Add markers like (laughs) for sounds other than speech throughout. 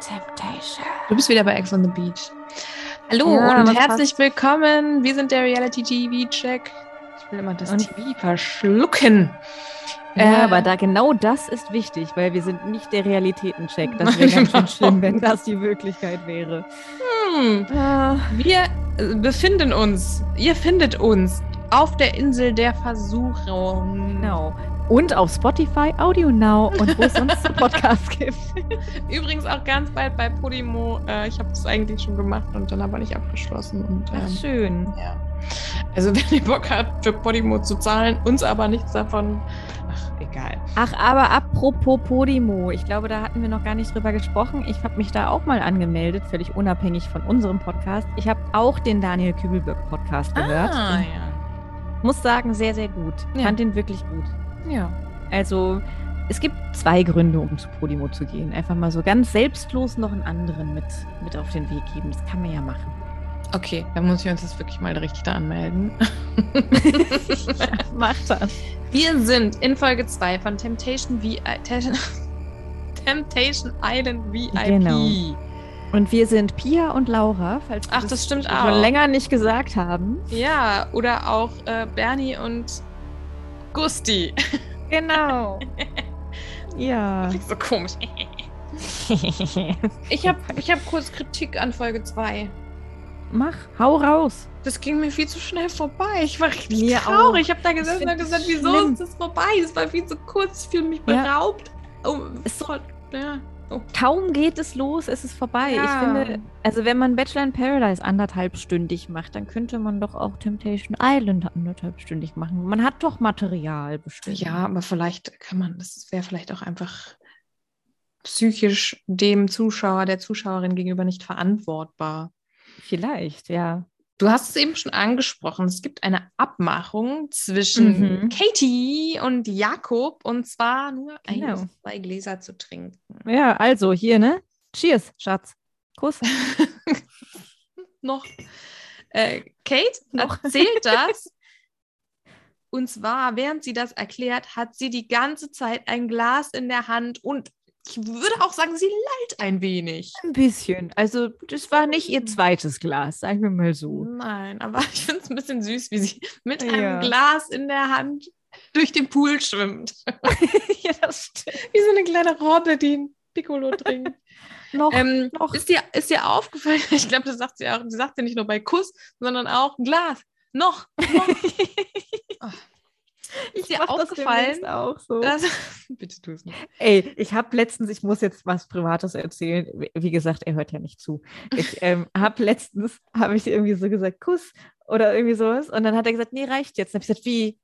Temptation. Du bist wieder bei Ex on the Beach. Hallo Ja, und herzlich willkommen. Wir sind der Reality TV Check. Ich will immer das Und- TV verschlucken. Ja, Äh, aber da genau das ist wichtig, weil wir sind nicht der Realitätencheck. Das wäre ganz schön schlimm, (laughs) wenn das die Wirklichkeit wäre. Hm, Ah, wir äh, befinden uns, ihr findet uns auf der Insel der Versuchung. genau. Und auf Spotify, Audio Now und wo es sonst so (laughs) Podcasts gibt. Übrigens auch ganz bald bei Podimo. Äh, ich habe das eigentlich schon gemacht und dann aber nicht abgeschlossen. Und, Ach, ähm, schön. Ja. Also (laughs) wenn ihr Bock habt, für Podimo zu zahlen, uns aber nichts davon. Ach, egal. Ach, aber apropos Podimo, ich glaube, da hatten wir noch gar nicht drüber gesprochen. Ich habe mich da auch mal angemeldet, völlig unabhängig von unserem Podcast. Ich habe auch den Daniel Kübelberg Podcast gehört. Ah, ja. muss sagen, sehr, sehr gut. Ja. Fand den wirklich gut. Ja. Also, es gibt zwei Gründe, um zu Podimo zu gehen. Einfach mal so ganz selbstlos noch einen anderen mit, mit auf den Weg geben. Das kann man ja machen. Okay, dann muss ich uns jetzt wirklich mal richtig da anmelden. (laughs) Mach das. Wir sind in Folge 2 von Temptation, v Temptation Island VIP. Genau. Und wir sind Pia und Laura, falls wir Ach, das stimmt schon auch. länger nicht gesagt haben. Ja, oder auch äh, Bernie und Gusti. Genau. (laughs) ja. So komisch. (laughs) Ich habe ich hab kurz Kritik an Folge 2. Mach, hau raus. Das ging mir viel zu schnell vorbei. Ich war richtig Mir traurig. auch. Ich habe da gesessen und gesagt, wieso schlimm. ist das vorbei? Es war viel zu kurz. Ich fühle mich Ja. beraubt. Oh, Ist so- ja. Oh. Kaum geht es los, ist es vorbei. Ja. Ich finde, also wenn man Bachelor in Paradise anderthalbstündig macht, dann könnte man doch auch Temptation Island anderthalbstündig machen. Man hat doch Material bestimmt. Ja, aber vielleicht kann man, das wäre vielleicht auch einfach psychisch dem Zuschauer, der Zuschauerin gegenüber nicht verantwortbar. Vielleicht, ja. Du hast es eben schon angesprochen. Es gibt eine Abmachung zwischen Mhm. Katie und Jakob und zwar nur ein Genau. bis zwei Gläser zu trinken. Ja, also hier, ne? Cheers, Schatz. Kuss. (laughs) Noch. Äh, Kate Noch. erzählt (laughs) das. Und zwar, während sie das erklärt, hat sie die ganze Zeit ein Glas in der Hand und ich würde auch sagen, sie lallt ein wenig. Ein bisschen. Also, das war nicht ihr zweites Glas, sagen wir mal so. Nein, aber (laughs) ich finde es ein bisschen süß, wie sie mit Ja. einem Glas in der Hand durch den Pool schwimmt. (laughs) ja, das stimmt. Wie so eine kleine Robbe, die ein Piccolo trinkt. (laughs) Noch. ähm, noch. Ist, dir, ist dir aufgefallen, ich glaube, das sagt sie auch, sie sagt ja nicht nur bei Kuss, sondern auch Glas. Noch. noch. Oh. (laughs) Ist dir aufgefallen, auch so. dass, (laughs) bitte tu es nicht. Ey, ich habe letztens, ich muss jetzt was Privates erzählen. Wie- gesagt, er hört ja nicht zu. Ich (laughs) ähm, habe letztens, habe ich irgendwie so gesagt, Kuss oder irgendwie sowas. Und dann hat er gesagt, nee, reicht jetzt. Dann habe ich gesagt, wie?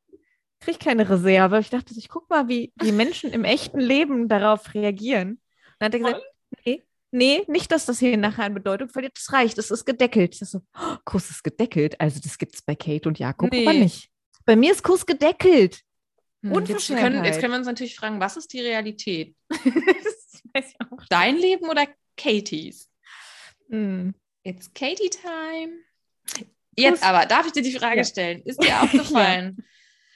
Krieg keine Reserve. Ich dachte, ich guck mal, wie die Menschen im echten Leben darauf reagieren. Dann hat er gesagt, nee, nee, nicht, dass das hier nachher an Bedeutung verliert. Das reicht, es ist gedeckelt. Ich dachte so, oh, (gasps) Kuss ist gedeckelt. Also das gibt es bei Kate und Jakob Nee. aber nicht. Bei mir ist Kuss gedeckelt. Hm, Jetzt können, jetzt können wir uns natürlich fragen, was ist die Realität? (laughs) Dein Leben oder Katies? Hm. It's Katie Time. Jetzt Kuss. aber, darf ich dir die Frage Ja. stellen? Ist dir aufgefallen,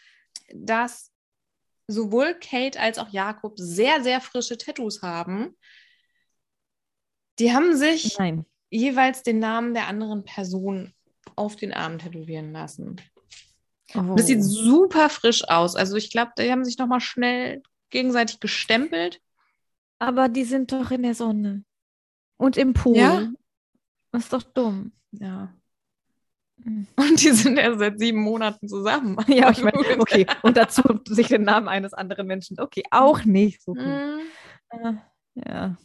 (laughs) dass sowohl Kate als auch Jakob sehr, sehr frische Tattoos haben? Die haben sich Nein. jeweils den Namen der anderen Person auf den Arm tätowieren lassen. Oh. Das sieht super frisch aus. Also ich glaube, die haben sich nochmal schnell gegenseitig gestempelt. Aber die sind doch in der Sonne. Und im Pool. Ja. Das ist doch dumm. Ja. Hm. Und die sind erst seit sieben Monaten zusammen. (laughs) Ja, ich meine, (laughs) okay. Und dazu sich den Namen eines anderen Menschen. Okay, auch nicht so gut. Mhm. Ja.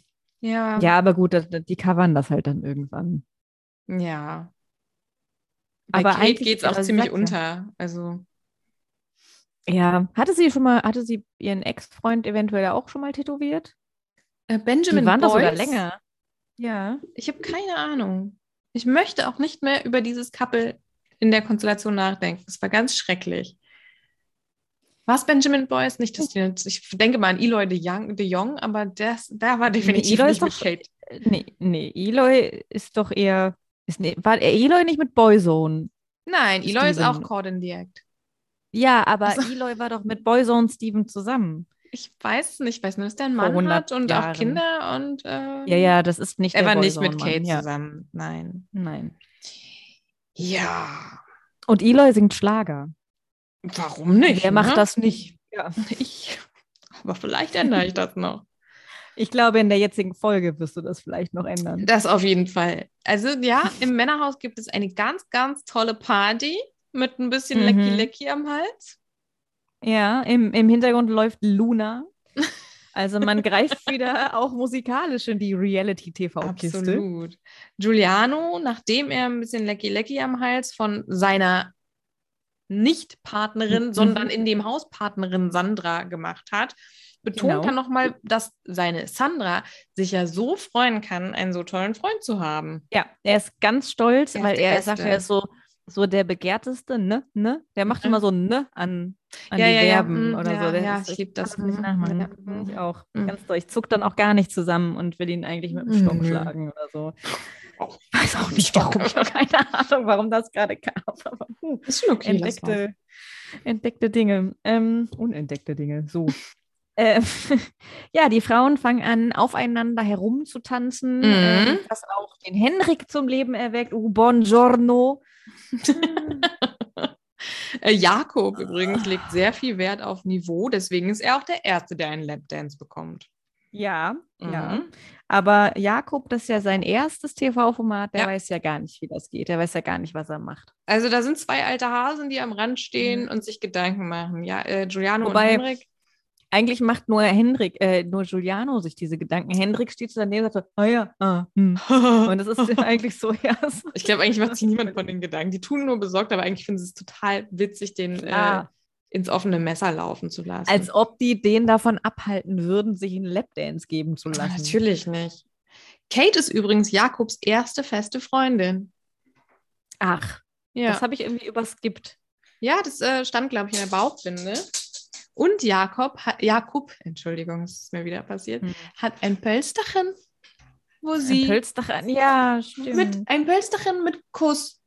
Ja. ja, aber gut, die covern das halt dann irgendwann. Ja. Aber Kate eigentlich geht es auch ziemlich Sache. unter. Also, Ja. Hatte sie schon mal, hatte sie ihren Ex-Freund eventuell auch schon mal tätowiert? äh, Benjamin die waren doch sogar Boyce, länger. Ja. Ich habe keine Ahnung. Ich möchte auch nicht mehr über dieses Couple in der Konstellation nachdenken. Es war ganz schrecklich. Was Benjamin Boyce? Nicht, dass die, ich denke mal an Eloy de Jong, de Jong aber das, da war definitiv Eloy nicht ist doch- Kate. Nee, nee, Eloy ist doch eher. Ist, nee, war Eloy nicht mit Boyzone? Nein, Eloy ist auch caught in the act. Ja, aber Also- Eloy war doch mit Boyzone Steven zusammen. Ich weiß nicht. Ich weiß nur, dass der einen Mann 100 hat und Jahren. auch Kinder und ähm, Ja, ja, das ist nicht er war nicht mit Kate ja. zusammen. Nein. Nein. Ja. Und Eloy singt Schlager. Warum nicht? Macht ne? das nicht? Ja. (laughs) Ich. Aber vielleicht ändere ich das noch. Ich glaube, in der jetzigen Folge wirst du das vielleicht noch ändern. Das auf jeden Fall. Also ja, (laughs) im Männerhaus gibt es eine ganz, ganz tolle Party mit ein bisschen Mhm. Lecky Lecky am Hals. Ja, im, im Hintergrund läuft Luna. (laughs) Also man greift wieder auch musikalisch in die Reality-TV-Kiste. Absolut. Giuliano, nachdem er ein bisschen Lecky Lecky am Hals von seiner Nicht-Partnerin, Mhm. sondern in dem Haus Partnerin Sandra gemacht hat, betont Genau. er nochmal, dass seine Sandra sich ja so freuen kann, einen so tollen Freund zu haben. Ja, er ist ganz stolz, Er weil er sagt, Beste. er ist so, so der Begehrteste, ne, ne? Der macht Mhm. immer so ne an, an Ja, die ja, Verben oder ja, so. Der ja, ist- ich lieb das. kann nicht Mhm. nachmachen. Ja. Ich auch. Mhm. Ganz doll. Ich zuck dann auch gar nicht zusammen und will ihn eigentlich mit dem Stock Mhm. schlagen oder so. Oh. Ich weiß auch nicht, warum. Ich habe keine Ahnung, warum das gerade kam. Aber hm, Ist schon okay. entdeckte, entdeckte Dinge. Ähm, unentdeckte Dinge, so. Ähm, (laughs) ja, die Frauen fangen an, aufeinander herumzutanzen, Mhm. ähm, was auch den Henrik zum Leben erweckt. Oh, buongiorno. (laughs) Äh, Jakob übrigens legt sehr viel Wert auf Niveau, deswegen ist er auch der Erste, der einen Lapdance bekommt. Ja, ja. Mhm. Aber Jakob, das ist ja sein erstes TV-Format, der Ja. weiß ja gar nicht, wie das geht. Der weiß ja gar nicht, was er macht. Also da sind zwei alte Hasen, die am Rand stehen Mhm. und sich Gedanken machen. Ja, äh, Giuliano Wobei- und Henrik. Eigentlich macht nur Henrik, äh, nur Giuliano sich diese Gedanken. Henrik steht so daneben und sagt so, ah ja, ah, hm. (laughs) Und das ist (laughs) eigentlich so, ja. so. ich glaube, eigentlich macht sich niemand von den Gedanken. Die tun nur besorgt, aber eigentlich finden sie es total witzig, den äh, Ah. ins offene Messer laufen zu lassen. Als ob die den davon abhalten würden, sich einen Lapdance geben zu lassen. Natürlich nicht. Kate ist übrigens Jakobs erste feste Freundin. Ach, Ja, das habe ich irgendwie überskippt. ja das äh, stand, glaube ich, in der Bauchbinde. Und Jakob, hat, Jakob, Entschuldigung, es ist mir wieder passiert, Hm. hat ein Pölsterchen, wo Ein sie Pölstach an, ja, stimmt. mit ein Pölsterchen mit Kuss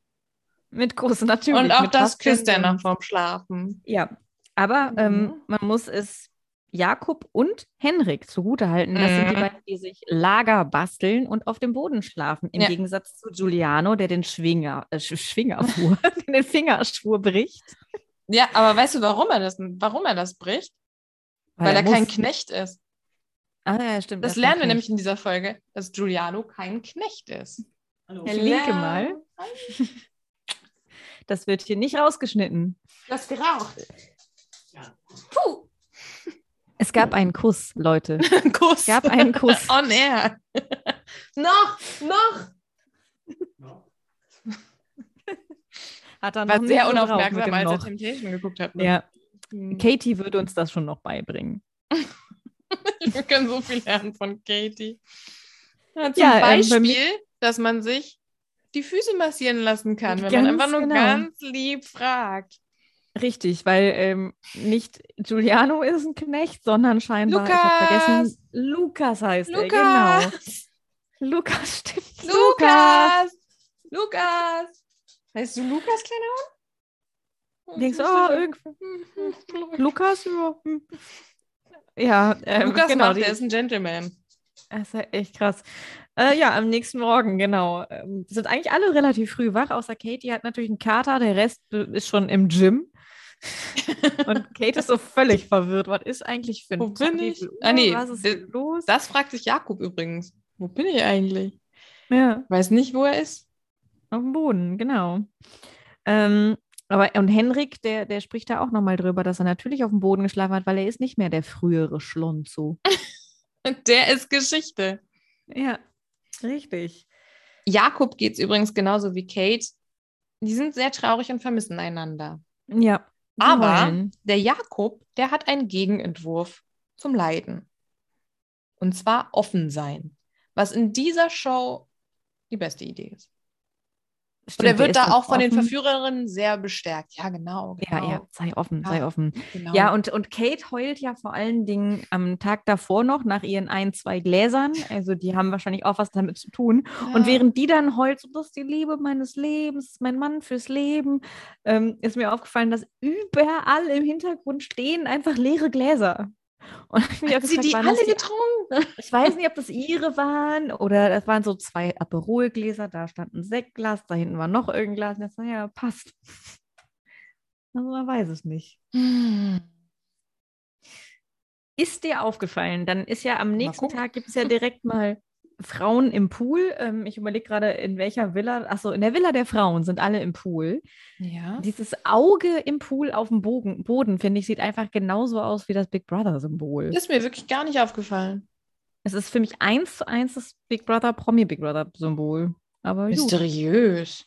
mit Kuss, natürlich. und auch das küsst er noch vorm Schlafen. Ja, aber ähm, Mhm. man muss es Jakob und Henrik zugutehalten. Das sind die Mhm. beiden, die sich Lager basteln und auf dem Boden schlafen. Im Ja. Gegensatz zu Giuliano, der den Schwinger, äh, Sch- Schwingerschwur, (laughs) den Fingerschwur bricht. Ja, aber weißt du, warum er das, warum er das bricht? Weil, er, muss- kein Knecht ist. Ah, ja, stimmt. Das er ist lernen wir nämlich in dieser Folge, dass Giuliano kein Knecht ist. Herr Linke mal. (laughs) Das wird hier nicht rausgeschnitten. Du hast geraucht. Puh. (laughs) Es gab einen Kuss, Leute. (laughs) Kuss. Es gab einen Kuss. On air. noch, noch. Hat er War noch sehr unaufmerksam, als er. Temptation geguckt hat. ne? Ja, Hm. Katie würde uns das schon noch beibringen. (laughs) Wir können so viel lernen von Katie. Ja, zum Ja, ähm, bei Beispiel, mir- dass man sich die Füße massieren lassen kann, wenn man einfach nur genau. ganz lieb fragt. Richtig, weil ähm, nicht Giuliano ist ein Knecht, sondern scheinbar, ich Lukas! vergessen, Lukas heißt er, genau. Lukas! Lukas, stimmt. Lukas! Lukas! Heißt du Lukas, kleiner Hund? Denkst du, oh, irgendwie, Lukas, ja. hm. Ja, ähm, Lukas genau, macht, die, der ist ein Gentleman. das ist ja echt krass. Äh, ja, am nächsten Morgen, genau. Ähm, sind eigentlich alle relativ früh wach, außer Katie hat natürlich einen Kater, der Rest ist schon im Gym. (laughs) Und Kate ist so völlig verwirrt. Was ist eigentlich für ein Wo bin ich? Uhr? Ah, nee, Was ist los? Das fragt sich Jakob übrigens. Wo bin ich eigentlich? ja. Weiß nicht, wo er ist. Auf dem Boden, genau. Ähm, aber und Henrik, der, der spricht da auch nochmal drüber, dass er natürlich auf dem Boden geschlafen hat, weil er ist nicht mehr der frühere Schlonzo. (laughs) Der ist Geschichte. Ja, richtig. Jakob geht es übrigens genauso wie Kate. Die sind sehr traurig und vermissen einander. Ja. Aber heulen. der Jakob, der hat einen Gegenentwurf zum Leiden. Und zwar offen sein. was in dieser Show die beste Idee ist. Stimmt, Und er wird da auch von den offen. Verführerinnen sehr bestärkt. Ja, genau. Ja, genau, ja, sei offen, Ja. sei offen. Genau. Ja, und, und Kate heult ja vor allen Dingen am Tag davor noch nach ihren ein, zwei Gläsern. Also die haben wahrscheinlich auch was damit zu tun. Und Ja. während die dann heult, so, das ist die Liebe meines Lebens, mein Mann fürs Leben, ähm, ist mir aufgefallen, dass überall im Hintergrund stehen einfach leere Gläser. (laughs) Und ich Hat sie gefragt, die alle das die- getrunken? (laughs) Ich weiß nicht, ob das ihre waren oder das waren so zwei Aperolgläser, da stand ein Sektglas, da hinten war noch irgendein Glas. Und jetzt, naja, passt. (laughs) Also man weiß es nicht. Hm. Ist dir aufgefallen? Dann ist ja am nächsten. Tag gibt es ja direkt mal Frauen im Pool. Ähm, ich überlege gerade, in welcher Villa. Achso, in der Villa der Frauen sind alle im Pool. Ja. Dieses Auge im Pool auf dem Bogen, Boden, finde ich, sieht einfach genauso aus wie das Big Brother-Symbol. Ist mir wirklich gar nicht aufgefallen. Es ist für mich eins zu eins das Big Brother, Promi-Big Brother-Symbol. Aber gut. Mysteriös.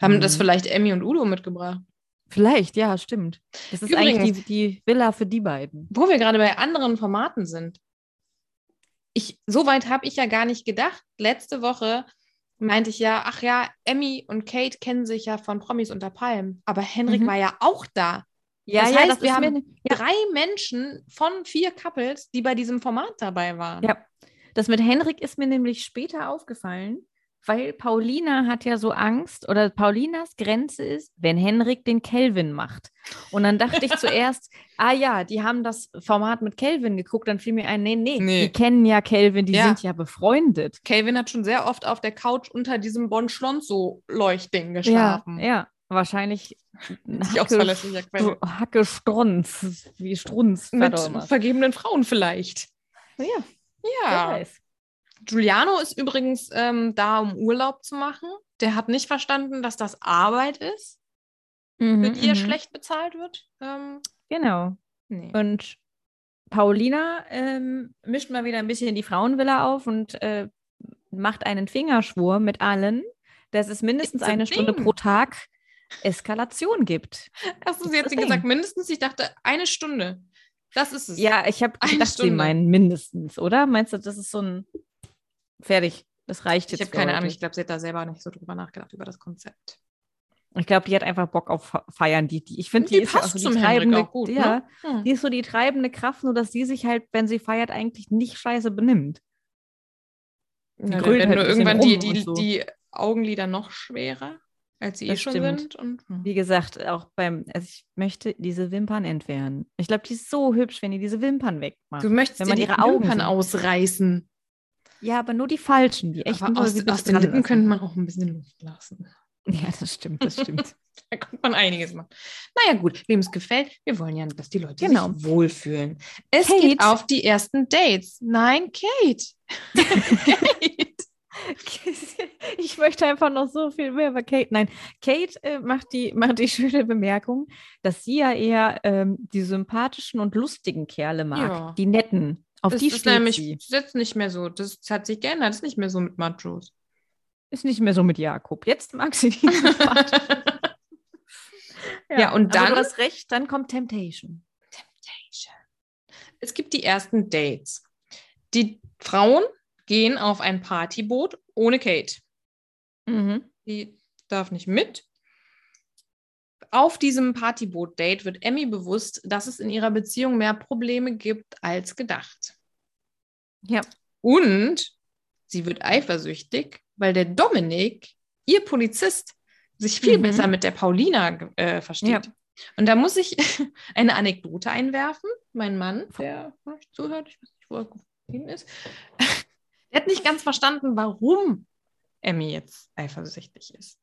Haben das Mhm. vielleicht Emmy und Udo mitgebracht? Vielleicht, ja, stimmt. Das ist Übrigens- eigentlich die, die Villa für die beiden. Wo wir gerade bei anderen Formaten sind. Ich, so weit habe ich ja gar nicht gedacht. Letzte Woche meinte ich ja, ach ja, Emmy und Kate kennen sich ja von Promis unter Palmen. Aber Henrik Mhm. war ja auch da. Ja, Das ja, heißt, das wir haben mir, Drei Menschen von vier Couples, die bei diesem Format dabei waren. Ja, das mit Henrik ist mir nämlich später aufgefallen, weil Paulina hat ja so Angst oder Paulinas Grenze ist, wenn Henrik den Kelvin macht. Und dann dachte ich (laughs) zuerst, ah ja, die haben das Format mit Kelvin geguckt, dann fiel mir ein, nee, nee, Nee. die kennen ja Kelvin, die Ja. sind ja befreundet. Calvin hat schon sehr oft auf der Couch unter diesem Bon Schlonzo-Leuchtding Ja, geschlafen. ja, wahrscheinlich verlässlicher Quelle. Str- Hacke Strunz, wie Strunz. Mit vergebenen Frauen vielleicht. Ja, wer Ja. weiß. Giuliano ist übrigens ähm, da, um Urlaub zu machen. Der hat nicht verstanden, dass das Arbeit ist, für Mhm, die er mhm. schlecht bezahlt wird. Ähm, Genau. nee. Und Paulina ähm, mischt mal wieder ein bisschen die Frauenvilla auf und äh, macht einen Fingerschwur mit allen, dass es mindestens eine Stunde thing. pro Tag Eskalation gibt. Hast du sie jetzt gesagt? Mindestens, ich dachte, eine Stunde. Das ist es. Ja, ich habe Eine gedacht, sie Stunde. meinen mindestens, oder? Meinst du, das ist so ein fertig? Das reicht ich jetzt. habe für keine heute. Ahnung. Ich glaube, sie hat da selber nicht so drüber nachgedacht, über das Konzept. Ich glaube, die hat einfach Bock auf Fe- Feiern. Die, die, ich finde, Die die, ist ja passt so die treibende, auch gut, ne? ja, Hm. die ist so die treibende Kraft, nur dass sie sich halt, wenn sie feiert, eigentlich nicht scheiße benimmt. Ja, dann halt nur irgendwann die, die, so. die Augenlider noch schwerer, als sie eh Das schon stimmt. sind. Und, hm. Wie gesagt, auch beim, also ich möchte diese Wimpern entfernen. Ich glaube, die ist so hübsch, wenn die diese Wimpern wegmacht. Du möchtest wenn man ihre Augen Wimpern ausreißen. Ja, aber nur die falschen, die echten. Aus, aus den Lippen lassen. könnte man auch ein bisschen Luft lassen. Ja, das stimmt, das stimmt. (laughs) Da könnte man einiges machen. Naja, gut, wem es gefällt, wir wollen ja, dass die Leute Genau. sich wohlfühlen. Es Kate. geht auf die ersten Dates. Nein, Kate. Kate. (laughs) ich möchte einfach noch so viel mehr über Kate. Nein, Kate äh, macht, die, macht die schöne Bemerkung, dass sie ja eher ähm, die sympathischen und lustigen Kerle mag. Ja. Die netten. Auf Das die ist nämlich sie. jetzt nicht mehr so. Das hat sich geändert. Das ist nicht mehr so mit Machos. Ist nicht mehr so mit Jakob. Jetzt mag sie die (laughs) sympathischen. Ja, und aber dann- du hast recht, dann kommt Temptation. Es gibt die ersten Dates. Die Frauen gehen auf ein Partyboot ohne Kate. Mhm. Die darf nicht mit. Auf diesem Partyboot-Date wird Emmy bewusst, dass es in ihrer Beziehung mehr Probleme gibt als gedacht. Ja. Und sie wird eifersüchtig, weil der Dominik, ihr Polizist, sich viel Mhm. besser mit der Paulina äh, versteht. Ja. Und da muss ich (laughs) eine Anekdote einwerfen. Mein Mann, der zuhört, ich weiß nicht, wo er geblieben ist, (laughs) der hat nicht ganz verstanden, warum Emmy jetzt eifersüchtig ist.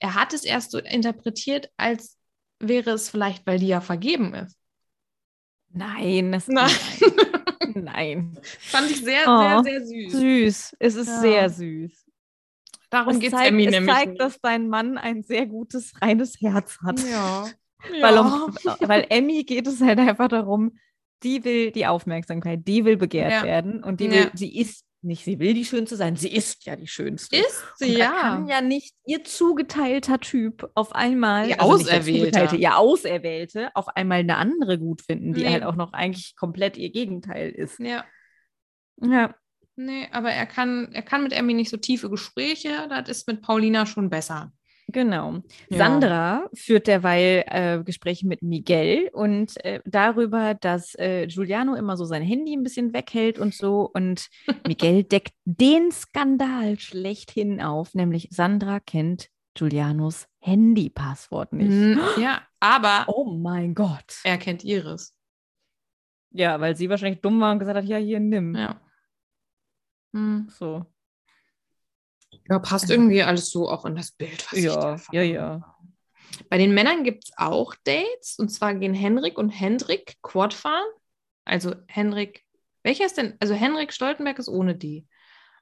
Er hat es erst so interpretiert, als wäre es vielleicht, weil die ja vergeben ist. Nein, das Nein. Nein. Fand ich sehr, Oh. sehr, sehr süß. Süß. Es ist Ja. sehr süß. Darum Es geht es zeigt, Emmy es nämlich. zeigt, nicht. dass dein Mann ein sehr gutes, reines Herz hat. Ja. (laughs) Weil, ja. um, (laughs) weil Emmy geht es halt einfach darum, die will die Aufmerksamkeit, die will begehrt Ja. werden und die will, sie ist nicht, sie will die Schönste sein, sie ist ja die Schönste. ist Und sie, da ja. kann ja nicht ihr zugeteilter Typ auf einmal, Ihr also. Zugeteilte, ihr Auserwählte, auf einmal eine andere gut finden, die Nee. halt auch noch eigentlich komplett ihr Gegenteil ist. ja. Ja. Nee, aber er kann, er kann mit Emmy nicht so tiefe Gespräche. Das ist mit Paulina schon besser. Genau. Ja. Sandra führt derweil äh, Gespräche mit Miguel und äh, darüber, dass äh, Giuliano immer so sein Handy ein bisschen weghält und so. Und (laughs) Miguel deckt den Skandal schlechthin auf, nämlich Sandra kennt Giulianos Handypasswort nicht. Mhm, Ja, aber Oh mein Gott. er kennt ihres. Ja, weil sie wahrscheinlich dumm war und gesagt hat, ja, hier, nimm. Ja. Hm. So. Ja, passt irgendwie alles so auch in das Bild, was ich Ja, davon ja, ja. Bei den Männern gibt es auch Dates. Und zwar gehen Henrik und Hendrik Quad fahren. Also Henrik, welcher ist denn? Also Henrik Stoltenberg ist ohne D.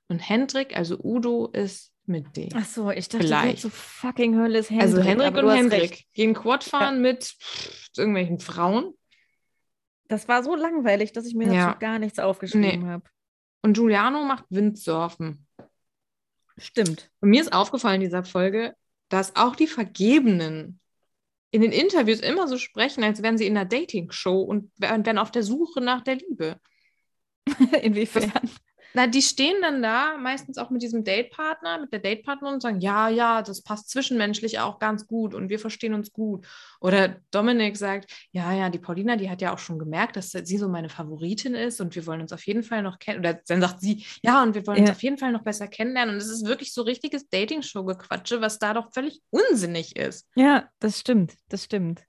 Und Hendrik, also Udo, ist mit D. Ach so, ich dachte, Vielleicht. So fucking Hölle ist Hendrik. also Henrik und Hendrik recht. gehen Quad fahren mit pff, irgendwelchen Frauen. Das war so langweilig, dass ich mir Ja. dazu gar nichts aufgeschrieben Nee. habe. Und Giuliano macht Windsurfen. Stimmt. Und mir ist aufgefallen in dieser Folge, dass auch die Vergebenen in den Interviews immer so sprechen, als wären sie in einer Dating-Show und wären auf der Suche nach der Liebe. (laughs) Inwiefern? Na, die stehen dann da, meistens auch mit diesem Datepartner, mit der Datepartnerin und sagen, ja, ja, das passt zwischenmenschlich auch ganz gut und wir verstehen uns gut. Oder Dominik sagt, ja, ja, die Paulina, die hat ja auch schon gemerkt, dass sie so meine Favoritin ist und wir wollen uns auf jeden Fall noch kennen. Oder dann sagt sie, ja, und wir wollen uns Ja. auf jeden Fall noch besser kennenlernen. Und es ist wirklich so richtiges Dating-Show-Gequatsche, was da doch völlig unsinnig ist. Ja, das stimmt. Das stimmt.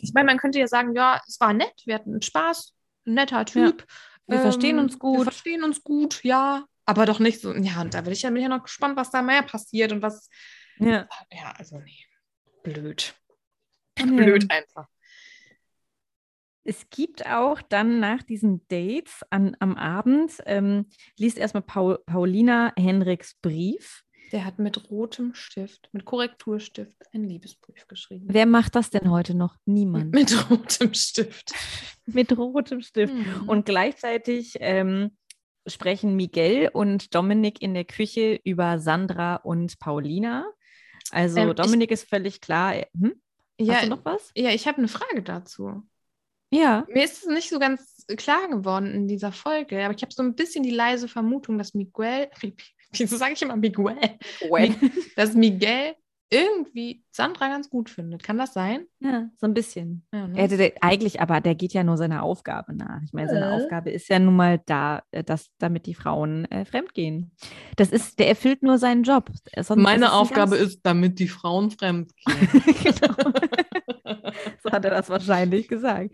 Ich meine, man könnte ja sagen, ja, es war nett, wir hatten Spaß, ein netter Typ. Wir verstehen uns Wir gut. verstehen uns gut, ja. Aber doch nicht so, ja, und da bin ich ja, bin ich ja noch gespannt, was da mehr passiert und was, Ja. ja, also nee, blöd. Ja. Blöd einfach. Es gibt auch dann nach diesen Dates an, am Abend, ähm, liest erstmal Paul, Paulina Henriks Brief. Der hat mit rotem Stift, mit Korrekturstift einen Liebesbrief geschrieben. Wer macht das denn heute noch? Niemand. Mit rotem Stift. (laughs) Mit rotem Stift. Mhm. Und gleichzeitig ähm, sprechen Miguel und Dominik in der Küche über Sandra und Paulina. Also Ähm, ich- Dominik ist völlig klar. Hm? Hast ja, du noch was? ja, ich habe eine Frage dazu. Ja. Mir ist es nicht so ganz klar geworden in dieser Folge, aber ich habe so ein bisschen die leise Vermutung, dass Miguel, (laughs) wieso sage ich immer Miguel? dass Miguel irgendwie Sandra ganz gut findet. Kann das sein? Ja, so ein bisschen. Ja, ne? Er hätte eigentlich, aber der geht ja nur seiner Aufgabe nach. Ich meine, seine Äh. Aufgabe ist ja nun mal da, äh, dass damit die Frauen äh, fremdgehen. Das ist, der erfüllt nur seinen Job. Sonst- Meine ist Aufgabe ist, damit die Frauen fremd gehen. (laughs) genau. (laughs) so hat er das wahrscheinlich gesagt.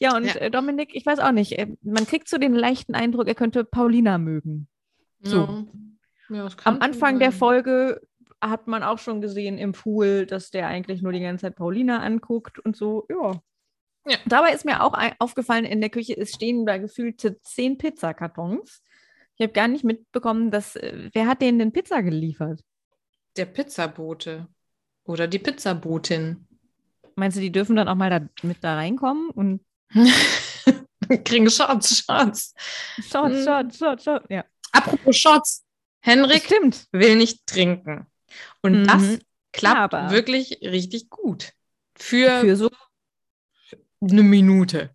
Ja, und Ja. Äh, Dominik, ich weiß auch nicht, äh, man kriegt so den leichten Eindruck, er könnte Paulina mögen. So. Ja. Am Anfang der. Folge hat man auch schon gesehen im Pool, dass der eigentlich nur die ganze Zeit Paulina anguckt und so, ja. Ja. Dabei ist mir auch aufgefallen, in der Küche ist stehen da gefühlte zehn Pizzakartons. Ich habe gar nicht mitbekommen, dass äh, wer hat denen denn Pizza geliefert? Der Pizzabote. Oder die Pizzabotin. Meinst du, die dürfen dann auch mal da mit da reinkommen und (laughs) Kriegen Shots, Shots. schaut, Mm. schaut, schaut, schaut. Ja. Apropos Shots. Henrik Stimmt. will nicht trinken. Und Mhm. das klappt Aber- wirklich richtig gut. Für, Für so eine Minute.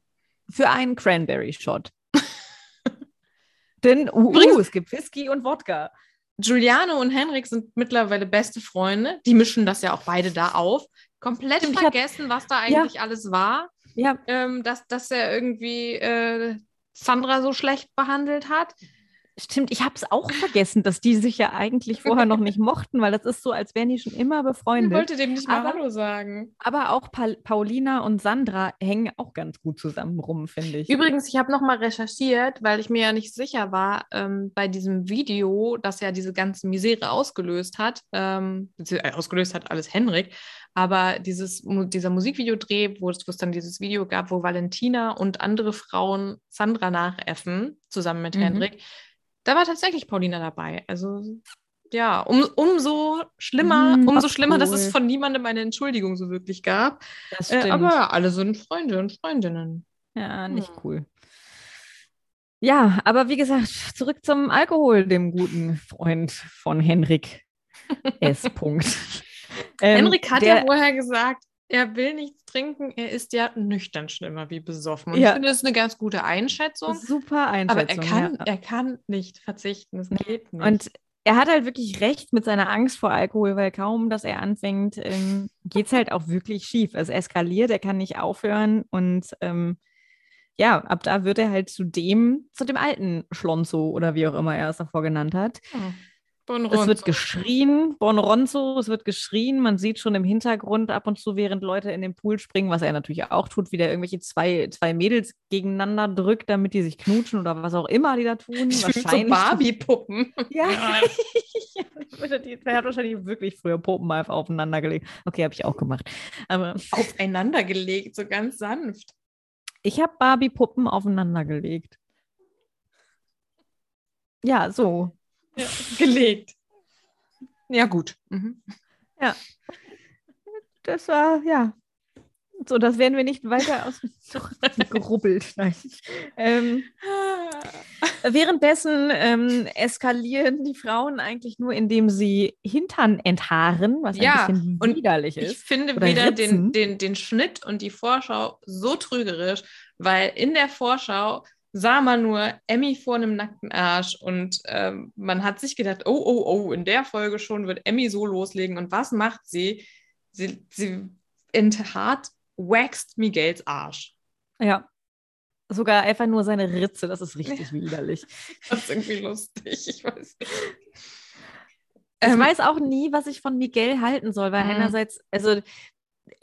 für einen Cranberry-Shot. (laughs) Denn uh, uh, es gibt Whisky und Wodka. Juliane und Henrik sind mittlerweile beste Freunde. Die mischen das ja auch beide da auf. Komplett Stimmt, ich hab- vergessen, was da eigentlich alles war. Ja, Ähm, dass, dass er irgendwie äh, Sandra so schlecht behandelt hat. Stimmt, ich habe es auch vergessen, dass die sich ja eigentlich vorher noch nicht (laughs) mochten, weil das ist so, als wären die schon immer Ich befreundet. wollte dem nicht mal Aber- Hallo sagen. Aber auch Paul Paulina und Sandra hängen auch ganz gut zusammen rum, finde ich. Übrigens, ich habe nochmal recherchiert, weil ich mir ja nicht sicher war, ähm, bei diesem Video, das ja diese ganze Misere ausgelöst hat, ähm, äh, ausgelöst hat alles Henrik, aber dieses, dieser Musikvideodreh, wo es, wo es dann dieses Video gab, wo Valentina und andere Frauen Sandra nachäffen, zusammen mit Mhm. Henrik, da war tatsächlich Paulina dabei. Also ja, um, umso schlimmer, Mm, umso schlimmer, dass es cool. von niemandem eine Entschuldigung so wirklich gab. Äh, aber alle sind Freunde und Freundinnen. ja, nicht Hm. cool. Ja, aber wie gesagt, zurück zum Alkohol, dem guten Freund von Henrik S. (laughs) Punkt. Ähm, Henrik hat der, ja vorher gesagt, er will nichts trinken, er ist ja nüchtern schlimmer wie besoffen. Und Ja. ich finde, das ist eine ganz gute Einschätzung. Super Aber er Einschätzung. kann, ja. er kann nicht verzichten. Es geht nicht. Und er hat halt wirklich recht mit seiner Angst vor Alkohol, weil kaum, dass er anfängt, ähm, geht es halt auch wirklich schief. Es eskaliert, er kann nicht aufhören und ähm, ja, ab da wird er halt zu dem, zu dem alten Schlonzo oder wie auch immer er es davor genannt hat. Oh, Bon Es wird geschrien, Bonronzo, es wird geschrien. Man sieht schon im Hintergrund ab und zu, während Leute in den Pool springen, was er natürlich auch tut, wie der irgendwelche zwei, zwei Mädels gegeneinander drückt, damit die sich knutschen oder was auch immer die da tun. (laughs) Ich fühle so Wahrscheinlich. Barbie-Puppen. (laughs) Ja. (laughs) Der hat wahrscheinlich wirklich früher Puppen einfach aufeinander gelegt. Okay, habe ich auch gemacht. Aber Aufeinander gelegt, so ganz sanft. ich habe Barbie-Puppen aufeinander gelegt. Ja, so. Ja, gelegt. Ja, gut. Mhm. Das war, ja. So, das werden wir nicht weiter aus (laughs) gerubbelt. Nein. Ähm, währenddessen ähm, eskalieren die Frauen eigentlich nur, indem sie Hintern enthaaren, was Ja, ein bisschen und widerlich Ich ist. finde Oder wieder den, den, den Schnitt und die Vorschau so trügerisch, weil in der Vorschau sah man nur Emmy vor einem nackten Arsch und ähm, man hat sich gedacht, oh, oh, oh, in der Folge schon wird Emmy so loslegen. Und was macht sie? Sie, sie enthaart, wächst Miguels Arsch. Ja. Sogar einfach nur seine Ritze, das ist richtig widerlich. (laughs) Das ist irgendwie lustig, ich weiß nicht. Ich Ähm, weiß auch nie, was ich von Miguel halten soll, weil Mhm. einerseits, also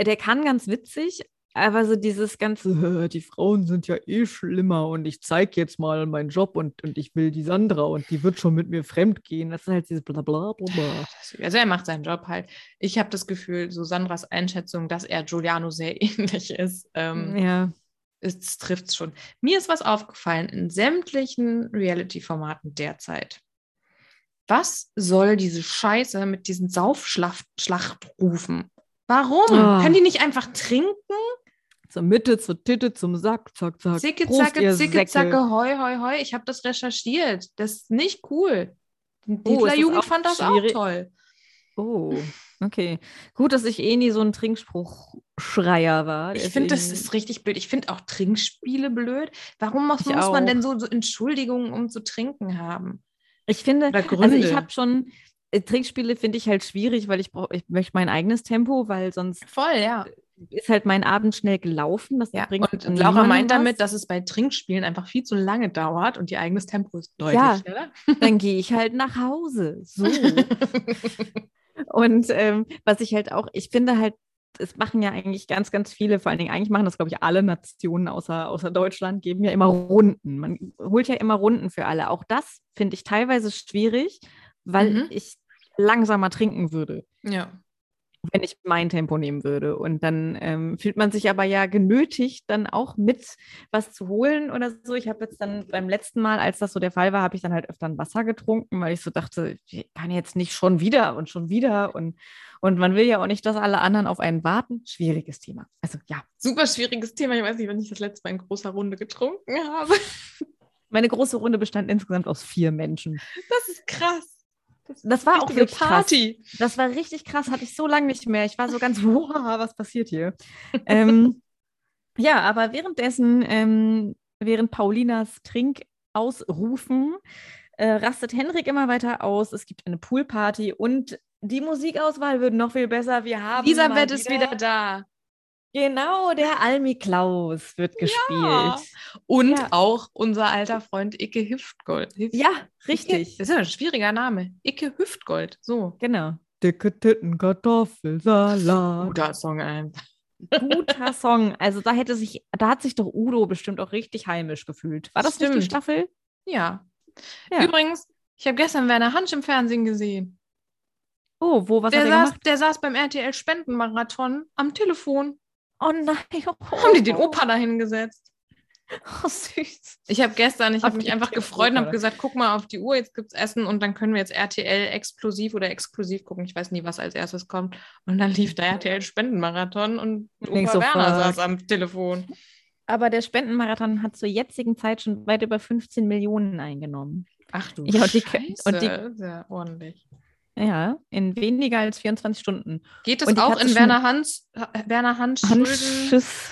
der kann ganz witzig, aber so dieses ganze, "Hä, die Frauen sind ja eh schlimmer und ich zeige jetzt mal meinen Job und, und ich will die Sandra und die wird schon mit mir fremd gehen. Das ist halt dieses bla bla bla bla. Also er macht seinen Job halt. Ich habe das Gefühl, so Sandras Einschätzung, dass er Giuliano sehr (laughs) ähnlich ist, ähm, Ja. es trifft schon. Mir ist was aufgefallen in sämtlichen Reality-Formaten derzeit. Was soll diese Scheiße mit diesen Saufschlachtrufen? Warum? Ah. Können die nicht einfach trinken? Zur Mitte, zur Titte, zum Sack, zack, zack. Zicke, Prost, zacke, zicke, Säcke. zacke, hoi, hoi, hoi. Ich habe das recherchiert. Das ist nicht cool. Die Oh, auch fand das schwierig? auch toll. Oh, okay. Gut, dass ich eh nie so ein Trinkspruchschreier war. Ich finde, das ist richtig blöd. Ich finde auch Trinkspiele blöd. Warum muss, muss man denn so, so Entschuldigungen, um zu trinken haben? Ich finde, also ich habe schon, Trinkspiele finde ich halt schwierig, weil ich brauche, ich möchte mein eigenes Tempo, weil sonst Voll, ja. ist halt mein Abend schnell gelaufen. Das ja. bringt Und dann Laura meint damit, was. dass es bei Trinkspielen einfach viel zu lange dauert und ihr eigenes Tempo ist deutlich Ja. schneller. (laughs) dann gehe ich halt nach Hause. So. (laughs) Und ähm, was ich halt auch, ich finde halt, es machen ja eigentlich ganz, ganz viele, vor allen Dingen, eigentlich machen das, glaube ich, alle Nationen außer, außer Deutschland, geben ja immer Runden. Man holt ja immer Runden für alle. Auch das finde ich teilweise schwierig, weil Mhm. ich langsamer trinken würde. ja. wenn ich mein Tempo nehmen würde. Und dann ähm, fühlt man sich aber ja genötigt, dann auch mit was zu holen oder so. Ich habe jetzt dann beim letzten Mal, als das so der Fall war, habe ich dann halt öfter ein Wasser getrunken, weil ich so dachte, ich kann jetzt nicht schon wieder und schon wieder. Und, und man will ja auch nicht, dass alle anderen auf einen warten. Schwieriges Thema. Also ja, Super schwieriges Thema. Ich weiß nicht, wann ich das letzte Mal in großer Runde getrunken habe. meine große Runde bestand insgesamt aus vier Menschen. Das ist krass. Das war auch wirklich krass. Party. Das war richtig krass, hatte ich so lange nicht mehr. Ich war so ganz, (laughs) wow, was passiert hier? ähm, (laughs) ja, aber währenddessen, ähm, während Paulinas Trinkausrufen, äh, rastet Henrik immer weiter aus. Es gibt eine Poolparty und die Musikauswahl wird noch viel besser. Wir haben Elisabeth ist wieder da. Genau, der Almi Klaus wird gespielt. Ja. Und Ja. auch unser alter Freund Icke Hüftgold. Hüft Ja, Icke, richtig. das ist ja ein schwieriger Name. Icke Hüftgold. So. Genau. Dicke Titten, Kartoffelsalat. Guter Song einfach. Guter (laughs) Song. Also da hätte sich, da hat sich doch Udo bestimmt auch richtig heimisch gefühlt. War das nicht die Stimmt. Staffel? Ja. Ja. Übrigens, ich habe gestern Werner Hansch im Fernsehen gesehen. Oh, wo, was der, hat er saß, gemacht? der saß beim RTL-Spendenmarathon am Telefon. Oh nein. Oh, Haben die den Opa da hingesetzt? (laughs) Oh, süß. Ich habe gestern, ich habe mich einfach gefreut und habe gesagt, guck mal auf die Uhr, jetzt gibt's Essen und dann können wir jetzt RTL exklusiv oder exklusiv gucken. Ich weiß nie, was als erstes kommt. Und dann lief der RTL-Spendenmarathon und Ich Opa so, Werner fuck. saß am Telefon. Aber der Spendenmarathon hat zur jetzigen Zeit schon weit über 15 Millionen eingenommen. Ach du Ja, und die- Scheiße, und die- sehr ordentlich. Ja, in weniger als 24 Stunden. Geht es auch in Werner Hans, Werner Hans Schulden? Handschuss.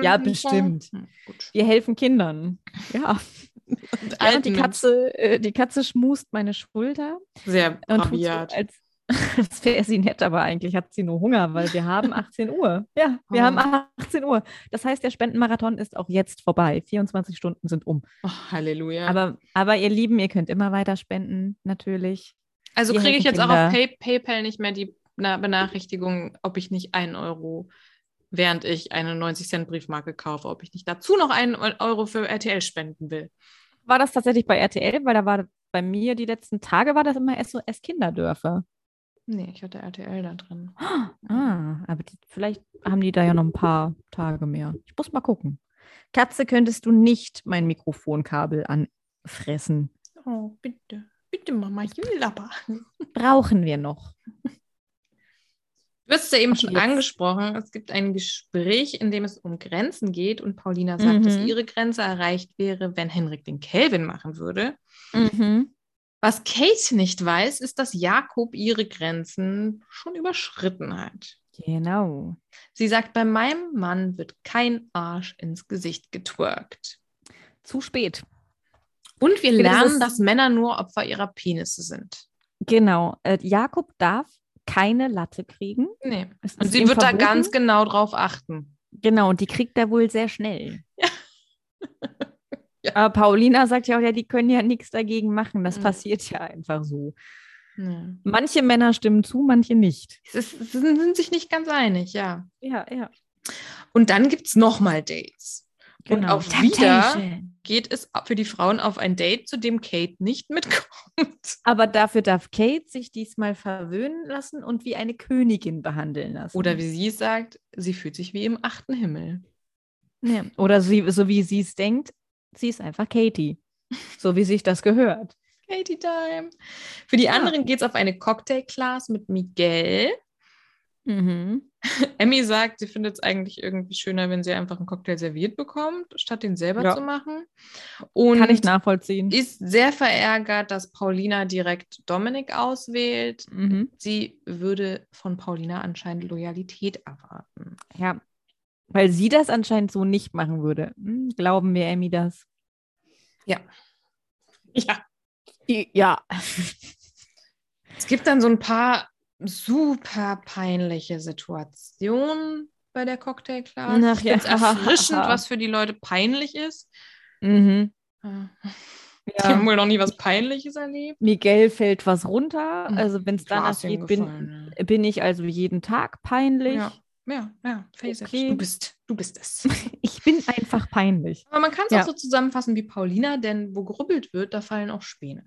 Ja, bestimmt. Hm, gut. Wir helfen Kindern. Ja. (laughs) Und ja und die Katze, äh, die Katze schmust meine Schulter. Sehr und tut so, rabiat. als (laughs) das wäre sie nett, aber eigentlich hat sie nur Hunger, weil wir haben 18 Uhr. Ja, wir Oh. haben 18 Uhr. Das heißt, der Spendenmarathon ist auch jetzt vorbei. 24 Stunden sind um. Oh, Halleluja. Aber, aber ihr Lieben, ihr könnt immer weiter spenden, natürlich. Also kriege ich jetzt auch auf Kinder. Pay PayPal nicht mehr die na, Benachrichtigung, ob ich nicht einen Euro, während ich eine 90-Cent-Briefmarke kaufe, ob ich nicht dazu noch einen Euro für RTL spenden will. War das tatsächlich bei RTL? Weil da war bei mir die letzten Tage war das immer SOS Kinderdörfer. Nee, ich hatte RTL da drin. Ah, aber die, vielleicht haben die da ja noch ein paar Tage mehr. Ich muss mal gucken. Katze, könntest du nicht mein Mikrofonkabel anfressen? Oh, bitte. Bitte, Mama, ich will aber. Brauchen wir noch. Du hast es ja eben Okay, schon jetzt- angesprochen. Es gibt ein Gespräch, in dem es um Grenzen geht und Paulina sagt, dass Mhm. ihre Grenze erreicht wäre, wenn Henrik den Kelvin machen würde. Mhm. Was Kate nicht weiß, ist, dass Jakob ihre Grenzen schon überschritten hat. Genau. Sie sagt, bei meinem Mann wird kein Arsch ins Gesicht getwerkt. Zu spät. Und wir lernen, dass Männer nur Opfer ihrer Penisse sind. Genau. Äh, Jakob darf keine Latte kriegen. Nee. Es Und sie wird da verboten. ganz genau drauf achten. Genau, und die kriegt er wohl sehr schnell. Ja. (laughs) Ja. Aber Paulina sagt ja auch, ja, die können ja nichts dagegen machen. Das Mhm. passiert ja einfach so. Ja. Manche Männer stimmen zu, manche nicht. Sie sind sind sich nicht ganz einig, ja. Ja, ja. Und dann gibt es nochmal Dates. Und Genau. auch wieder geht es für die Frauen auf ein Date, zu dem Kate nicht mitkommt. Aber dafür darf Kate sich diesmal verwöhnen lassen und wie eine Königin behandeln lassen. Oder wie sie sagt, sie fühlt sich wie im achten Himmel. Ja. Oder sie, so wie sie es denkt, sie ist einfach Katie. (laughs) So wie sich das gehört. Katie Time. Für die Ja. anderen geht es auf eine Cocktail-Class mit Miguel. Mhm. (laughs) Emmy sagt, sie findet es eigentlich irgendwie schöner, wenn sie einfach einen Cocktail serviert bekommt, statt den selber Ja. zu machen. Und Kann ich nachvollziehen. ist sehr verärgert, dass Paulina direkt Dominik auswählt. Mhm. Sie würde von Paulina anscheinend Loyalität erwarten. Ja. Weil sie das anscheinend so nicht machen würde. Hm, glauben wir Emmy das? Ja. Ja. Es gibt dann so ein paar super peinliche Situationen bei der Cocktail-Class. Ach ja. erfrischend, (laughs) was für die Leute peinlich ist. Mhm. Äh, (laughs) Die ja. haben wohl noch nie was Peinliches erlebt. Miguel fällt was runter. Also wenn es danach geht, bin, gefallen, bin ich also jeden Tag peinlich. Ja. Ja, ja, face it. Okay. Du bist, du bist es. (laughs) Ich bin einfach peinlich. Aber man kann es Ja. auch so zusammenfassen wie Paulina, denn wo gerubbelt wird, da fallen auch Späne.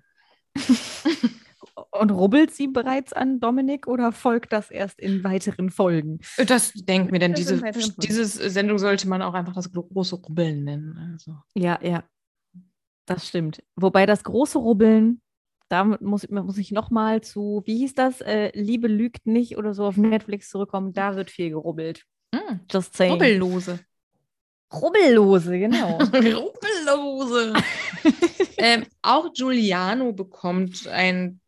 Und rubbelt sie bereits an Dominik oder folgt das erst in weiteren Folgen? Das denkt mir, denn Das diese, diese Sendung sollte man auch einfach das große Rubbeln nennen. Also. Ja, ja. Das stimmt. Wobei das große Rubbeln, da muss, muss ich nochmal zu, wie hieß das? Äh, Liebe lügt nicht oder so auf Netflix zurückkommen. Da wird viel gerubbelt. Mm, Just saying. Rubbellose. Rubbellose, genau. (laughs) Rubbellose. (laughs) ähm, auch Giuliano bekommt ein,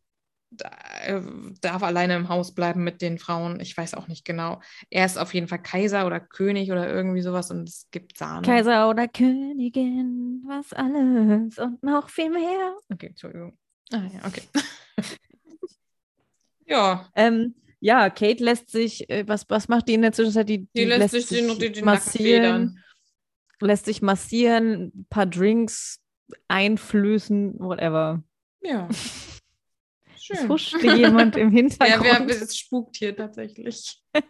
darf alleine im Haus bleiben mit den Frauen. Ich weiß auch nicht genau. Er ist auf jeden Fall Kaiser oder König oder irgendwie sowas und es gibt Sahne. Kaiser oder Königin, was alles und noch viel mehr. Okay, Entschuldigung. Ah, ja, okay. (laughs) ja, Ähm, ja, Kate lässt sich, äh, was, was macht die in der Zwischenzeit? Die, die, lässt sich den, den, den Nacken massieren, lässt sich massieren, ein paar Drinks einflößen, whatever. Ja. (laughs) Es Schön. huschte jemand im (laughs) Ja, Hintergrund. wer, es spukt hier tatsächlich. (laughs)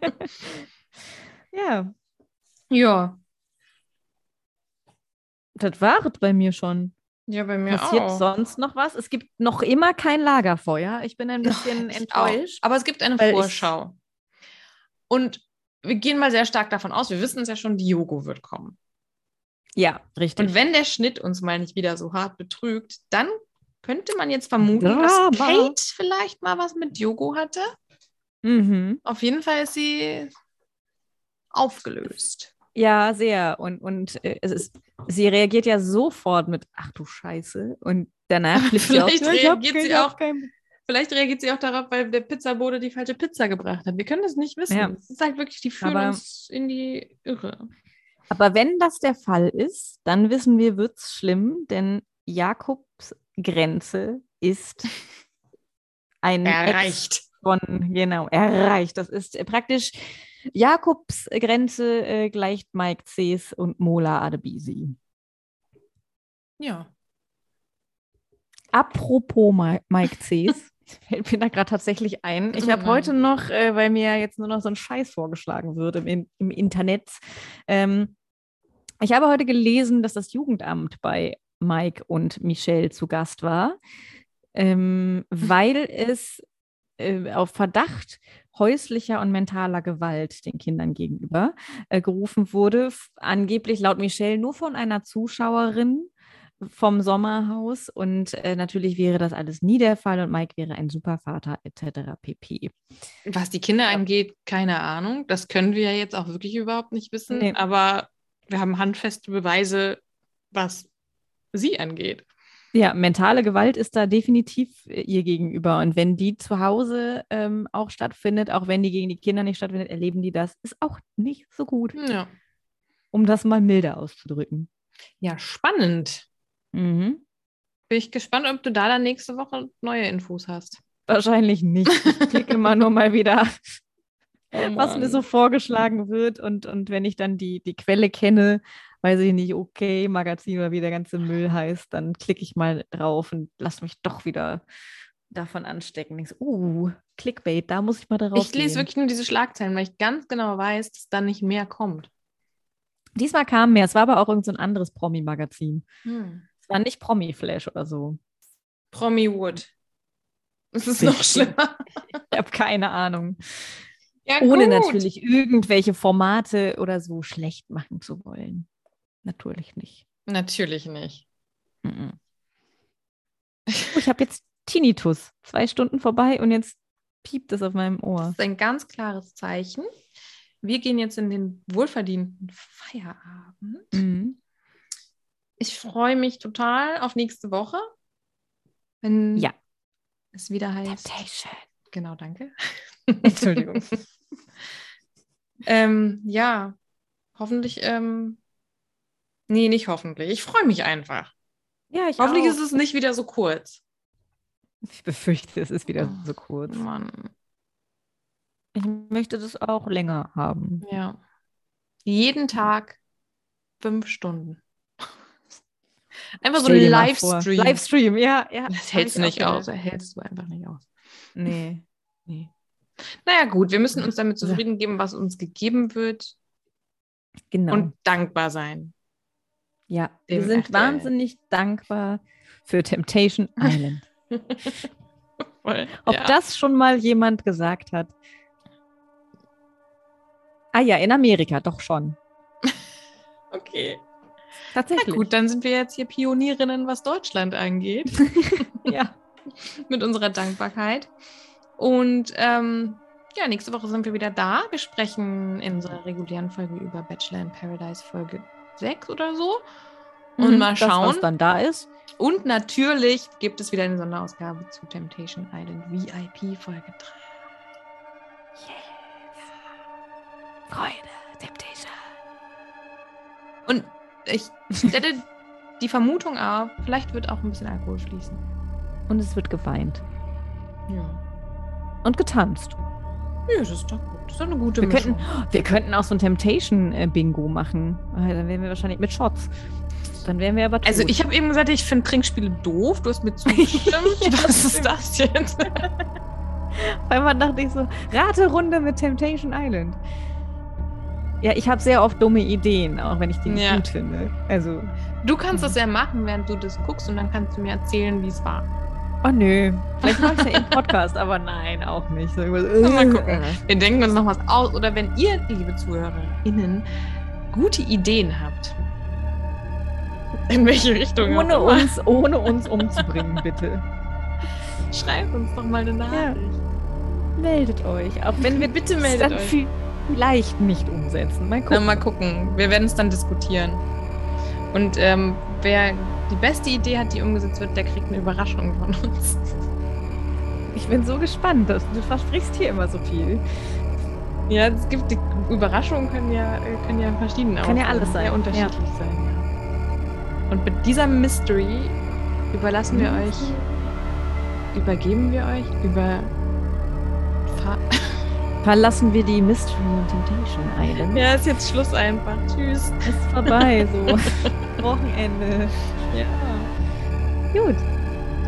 Ja, Ja. das war es bei mir schon. Ja, bei mir Passiert auch. sonst noch was? Es gibt noch immer kein Lagerfeuer. Ich bin ein bisschen Ich auch. enttäuscht. Aber es gibt eine Vorschau. Und wir gehen mal sehr stark davon aus, wir wissen es ja schon, Diogo wird kommen. Ja, richtig. Und wenn der Schnitt uns mal nicht wieder so hart betrügt, dann könnte man jetzt vermuten, Drama. dass Kate vielleicht mal was mit Diogo hatte. mhm. Auf jeden Fall ist sie aufgelöst. Ja, sehr. Und, und äh, es ist, sie reagiert ja sofort mit, ach du Scheiße. Und danach (laughs) flippt sie "Ja, hab reagiert sie auch- kein- Vielleicht reagiert sie auch darauf, weil der Pizzabote die falsche Pizza gebracht hat. Wir können das nicht wissen. Ja. Es ist halt wirklich, die führen Aber- uns in die Irre. Aber wenn das der Fall ist, dann wissen wir, wird es schlimm, denn Jakobs Grenze ist ein Ex Erreicht. von, genau, erreicht. Das ist äh, praktisch Jakobs Grenze äh, gleicht Mike Cs und Mola Adebisi. Ja. Apropos Ma Mike Cs, (laughs) fällt mir da gerade tatsächlich ein. Ich habe heute noch, äh, weil mir jetzt nur noch so ein Scheiß vorgeschlagen wird im, im Internet, ähm, ich habe heute gelesen, dass das Jugendamt bei Mike und Michelle zu Gast war, ähm, weil es äh, auf Verdacht häuslicher und mentaler Gewalt den Kindern gegenüber äh, gerufen wurde, angeblich laut Michelle nur von einer Zuschauerin vom Sommerhaus und äh, natürlich wäre das alles nie der Fall und Mike wäre ein super Vater etc. pp. Was die Kinder angeht, keine Ahnung. Das können wir ja jetzt auch wirklich überhaupt nicht wissen. Nee. Aber wir haben handfeste Beweise, was sie angeht. Ja, mentale Gewalt ist da definitiv äh, ihr gegenüber und wenn die zu Hause ähm, auch stattfindet, auch wenn die gegen die Kinder nicht stattfindet, erleben die das, ist auch nicht so gut, Ja. um das mal milder auszudrücken. Ja, spannend. Mhm. Bin ich gespannt, ob du da dann nächste Woche neue Infos hast. Wahrscheinlich nicht. Ich klicke immer nur mal wieder (laughs) Oh was mir so vorgeschlagen wird. Und, und wenn ich dann die, die Quelle kenne, weiß ich nicht, okay, Magazin oder wie der ganze Müll heißt, dann klicke ich mal drauf und lass mich doch wieder davon anstecken. So, uh, Clickbait, da muss ich mal drauf Ich lese gehen. wirklich nur diese Schlagzeilen, weil ich ganz genau weiß, dass da nicht mehr kommt. Diesmal kam mehr, es war aber auch irgend so ein anderes Promi-Magazin. Es war nicht Promi-Flash oder so. Promi Wood. Das ist noch schlimmer. (laughs) Ich habe keine Ahnung. Ja, Ohne gut. natürlich irgendwelche Formate oder so schlecht machen zu wollen. Natürlich nicht. Natürlich nicht. Mhm. Ich habe jetzt Tinnitus. Zwei Stunden vorbei und jetzt piept es auf meinem Das Ohr. ist ein ganz klares Zeichen. Wir gehen jetzt in den wohlverdienten Feierabend. Mhm. Ich freue mich total auf nächste Woche, wenn Ja. es wieder heißt. Temptation. Genau, danke. (laughs) Entschuldigung. (laughs) ähm, ja, hoffentlich. Ähm, nee, nicht hoffentlich. Ich freue mich einfach. Ja, ich Hoffentlich auch. ist es nicht wieder so kurz. Ich befürchte, es ist wieder so kurz. Mann. Ich möchte das auch länger haben. Ja. Jeden Tag fünf Stunden. Einfach so ein. Livestream. Livestream, ja, ja. Das hältst du nicht aus. Das hältst du einfach nicht aus. Nee. (laughs) nee. Naja, gut, wir müssen uns damit zufrieden geben, was uns gegeben wird Genau. und dankbar sein. Ja, wir sind RTL. wahnsinnig dankbar für Temptation (laughs) Island. Voll. Ob ja. das schon mal jemand gesagt hat? Ah ja, in Amerika doch schon. (laughs) Okay. Tatsächlich. Na gut, dann sind wir jetzt hier Pionierinnen, was Deutschland angeht, (laughs) Ja. mit unserer Dankbarkeit. Und ähm, ja, nächste Woche sind wir wieder da. Wir sprechen in unserer regulären Folge über Bachelor in Paradise Folge 6 oder so. Und Mhm, mal Das, schauen. was dann da ist. Und natürlich gibt es wieder eine Sonderausgabe zu Temptation Island VIP Folge 3. Freude, Temptation. Und ich stelle (laughs) die Vermutung auf, vielleicht wird auch ein bisschen Alkohol fließen. Und es wird geweint. Ja. Und getanzt. Ja, das ist doch gut. Das ist doch eine gute Wir Mischung. könnten, wir könnten auch so ein Temptation-Bingo machen. Dann wären wir wahrscheinlich mit Shots. Dann wären wir aber tot. Also ich habe eben gesagt, ich finde Trinkspiele doof. Du hast mir zugestimmt. (laughs) Was ist das jetzt? (laughs) Auf einmal dachte ich so, Raterunde mit Temptation Island. Ja, ich habe sehr oft dumme Ideen, auch wenn ich die nicht Ja. gut finde. Also, Du kannst das ja machen, während du das guckst und dann kannst du mir erzählen, wie es war. Oh nö. Vielleicht mache ich ja im Podcast, aber nein, auch nicht. So Mal äh, gucken. Wir denken uns noch was aus. Oder wenn ihr, liebe ZuhörerInnen, gute Ideen habt, in welche Richtung Ohne uns, ohne uns umzubringen, bitte. schreibt uns doch mal eine Nachricht. Meldet euch. Auch wenn wir Bitte meldet dann euch. vielleicht nicht umsetzen. Mal Na, gucken. mal gucken. Wir werden es dann diskutieren. Und ähm, wer die beste Idee hat, die umgesetzt wird, der kriegt eine Überraschung von uns. Ich bin so gespannt. Du versprichst hier immer so viel. Ja, es gibt die Überraschungen können ja, äh, können ja verschieden Kann ja alles sein. Sehr unterschiedlich ja. sein. Ja. Und mit dieser Mystery überlassen wir euch, übergeben wir euch, über verlassen wir die Mystery und Temptation Island. Ja, ist jetzt Schluss einfach. Tschüss. Ist vorbei, so. (laughs) Wochenende. Ja. Gut.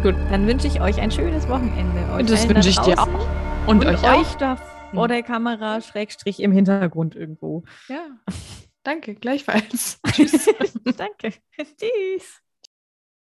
Gut. Dann wünsche ich euch ein schönes Wochenende. Und das wünsche ich dir auch. Und, und euch, euch da vor hm. der Kamera, Schrägstrich im Hintergrund irgendwo. Ja. (laughs) Danke, gleichfalls. (laughs) Tschüss. Danke. (laughs) Tschüss.